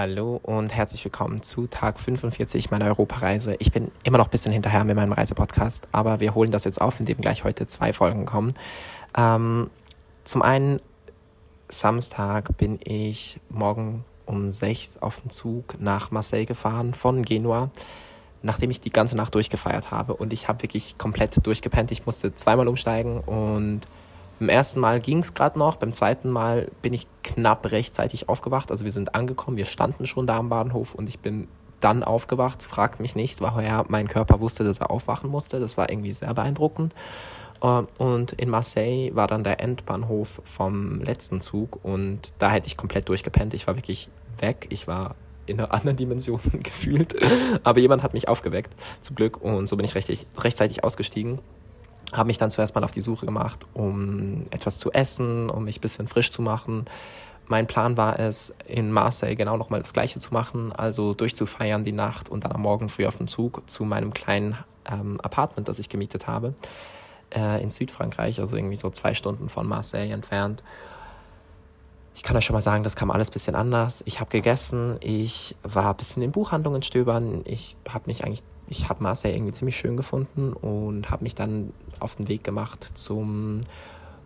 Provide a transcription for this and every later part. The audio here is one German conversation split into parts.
Hallo und herzlich willkommen zu Tag 45 meiner Europareise. Ich bin immer noch ein bisschen hinterher mit meinem Reisepodcast, aber wir holen das jetzt auf, indem gleich heute zwei Folgen kommen. Ähm, zum einen, Samstag bin ich morgen um sechs auf den Zug nach Marseille gefahren von Genua, nachdem ich die ganze Nacht durchgefeiert habe und ich habe wirklich komplett durchgepennt. Ich musste zweimal umsteigen und beim ersten Mal ging es gerade noch, beim zweiten Mal bin ich knapp rechtzeitig aufgewacht. Also wir sind angekommen, wir standen schon da am Bahnhof und ich bin dann aufgewacht. Fragt mich nicht, woher mein Körper wusste, dass er aufwachen musste. Das war irgendwie sehr beeindruckend. Ähm, und in Marseille war dann der Endbahnhof vom letzten Zug und da hätte ich komplett durchgepennt. Ich war wirklich weg. Ich war in einer anderen Dimension gefühlt. Aber jemand hat mich aufgeweckt, zum Glück. Und so bin ich rechtzeitig, rechtzeitig ausgestiegen habe mich dann zuerst mal auf die Suche gemacht, um etwas zu essen, um mich ein bisschen frisch zu machen. Mein Plan war es, in Marseille genau nochmal das Gleiche zu machen, also durchzufeiern die Nacht und dann am Morgen früh auf dem Zug zu meinem kleinen ähm, Apartment, das ich gemietet habe, äh, in Südfrankreich, also irgendwie so zwei Stunden von Marseille entfernt. Ich kann euch schon mal sagen, das kam alles ein bisschen anders. Ich habe gegessen, ich war ein bisschen in Buchhandlungen stöbern, ich habe mich eigentlich ich habe Marseille irgendwie ziemlich schön gefunden und habe mich dann auf den Weg gemacht zum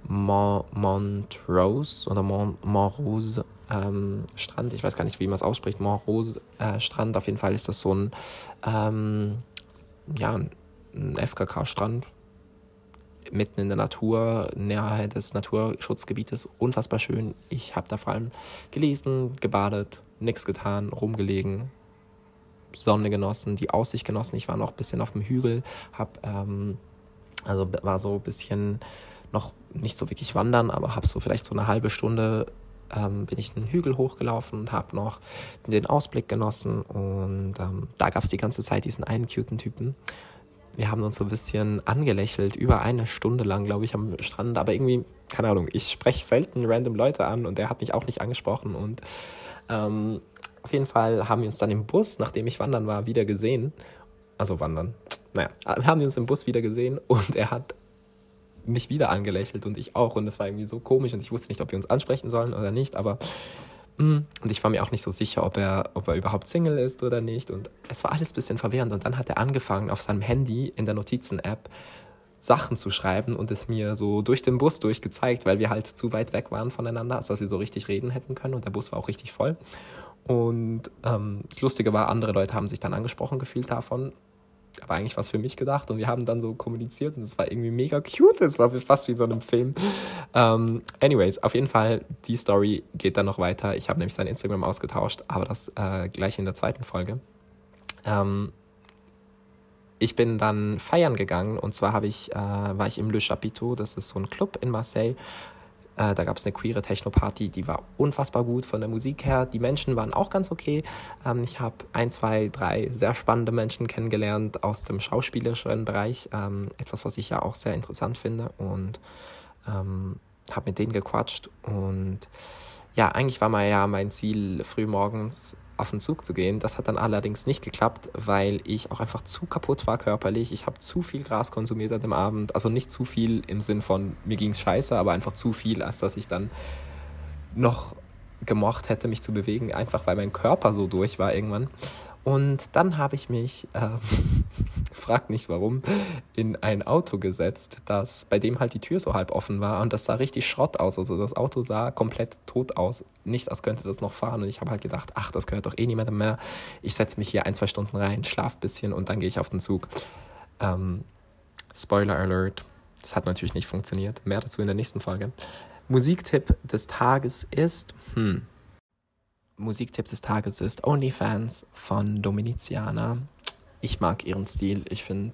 Mont, Montrose oder Mont, Montrose ähm, Strand. Ich weiß gar nicht, wie man es ausspricht. Montrose äh, Strand. Auf jeden Fall ist das so ein, ähm, ja, ein FKK-Strand mitten in der Natur, nahe des Naturschutzgebietes. Unfassbar schön. Ich habe da vor allem gelesen, gebadet, nichts getan, rumgelegen, Sonne genossen, die Aussicht genossen. Ich war noch ein bisschen auf dem Hügel, hab, ähm, also war so ein bisschen noch nicht so wirklich wandern, aber habe so vielleicht so eine halbe Stunde ähm, bin ich den Hügel hochgelaufen und habe noch den Ausblick genossen und ähm, da gab es die ganze Zeit diesen einen cuten Typen. Wir haben uns so ein bisschen angelächelt, über eine Stunde lang, glaube ich, am Strand, aber irgendwie, keine Ahnung, ich spreche selten random Leute an und der hat mich auch nicht angesprochen und ähm, auf jeden Fall haben wir uns dann im Bus, nachdem ich wandern war, wieder gesehen. Also wandern. Naja, haben wir uns im Bus wieder gesehen und er hat mich wieder angelächelt und ich auch. Und es war irgendwie so komisch und ich wusste nicht, ob wir uns ansprechen sollen oder nicht, aber mm, und ich war mir auch nicht so sicher, ob er, ob er überhaupt Single ist oder nicht. Und es war alles ein bisschen verwirrend. Und dann hat er angefangen, auf seinem Handy in der Notizen-App Sachen zu schreiben und es mir so durch den Bus durchgezeigt, weil wir halt zu weit weg waren voneinander, dass wir so richtig reden hätten können. Und der Bus war auch richtig voll. Und ähm, das Lustige war, andere Leute haben sich dann angesprochen gefühlt davon. Aber eigentlich war es für mich gedacht und wir haben dann so kommuniziert und es war irgendwie mega cute. Es war fast wie so einem Film. Ähm, anyways, auf jeden Fall, die Story geht dann noch weiter. Ich habe nämlich sein Instagram ausgetauscht, aber das äh, gleich in der zweiten Folge. Ähm, ich bin dann feiern gegangen und zwar habe ich, äh, war ich im Le Chapiteau, das ist so ein Club in Marseille, äh, da gab es eine queere Techno-Party, die war unfassbar gut von der Musik her. Die Menschen waren auch ganz okay. Ähm, ich habe ein, zwei, drei sehr spannende Menschen kennengelernt aus dem schauspielerischen Bereich. Ähm, etwas, was ich ja auch sehr interessant finde. Und ähm, habe mit denen gequatscht. Und ja, eigentlich war mal ja mein Ziel, früh morgens auf den Zug zu gehen. Das hat dann allerdings nicht geklappt, weil ich auch einfach zu kaputt war körperlich. Ich habe zu viel Gras konsumiert an dem Abend. Also nicht zu viel im Sinn von mir ging es scheiße, aber einfach zu viel, als dass ich dann noch gemocht hätte, mich zu bewegen, einfach weil mein Körper so durch war irgendwann. Und dann habe ich mich, äh, fragt nicht warum, in ein Auto gesetzt, das bei dem halt die Tür so halb offen war und das sah richtig Schrott aus. Also das Auto sah komplett tot aus. Nicht, als könnte das noch fahren. Und ich habe halt gedacht, ach, das gehört doch eh niemandem mehr. Ich setze mich hier ein, zwei Stunden rein, schlaf ein bisschen und dann gehe ich auf den Zug. Ähm, Spoiler Alert. Das hat natürlich nicht funktioniert. Mehr dazu in der nächsten Folge. Musiktipp des Tages ist, hm, Musiktipp des Tages ist OnlyFans von Dominiziana. Ich mag ihren Stil. Ich finde,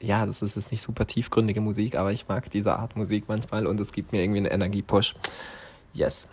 ja, das ist jetzt nicht super tiefgründige Musik, aber ich mag diese Art Musik manchmal und es gibt mir irgendwie einen Energiepush. Yes.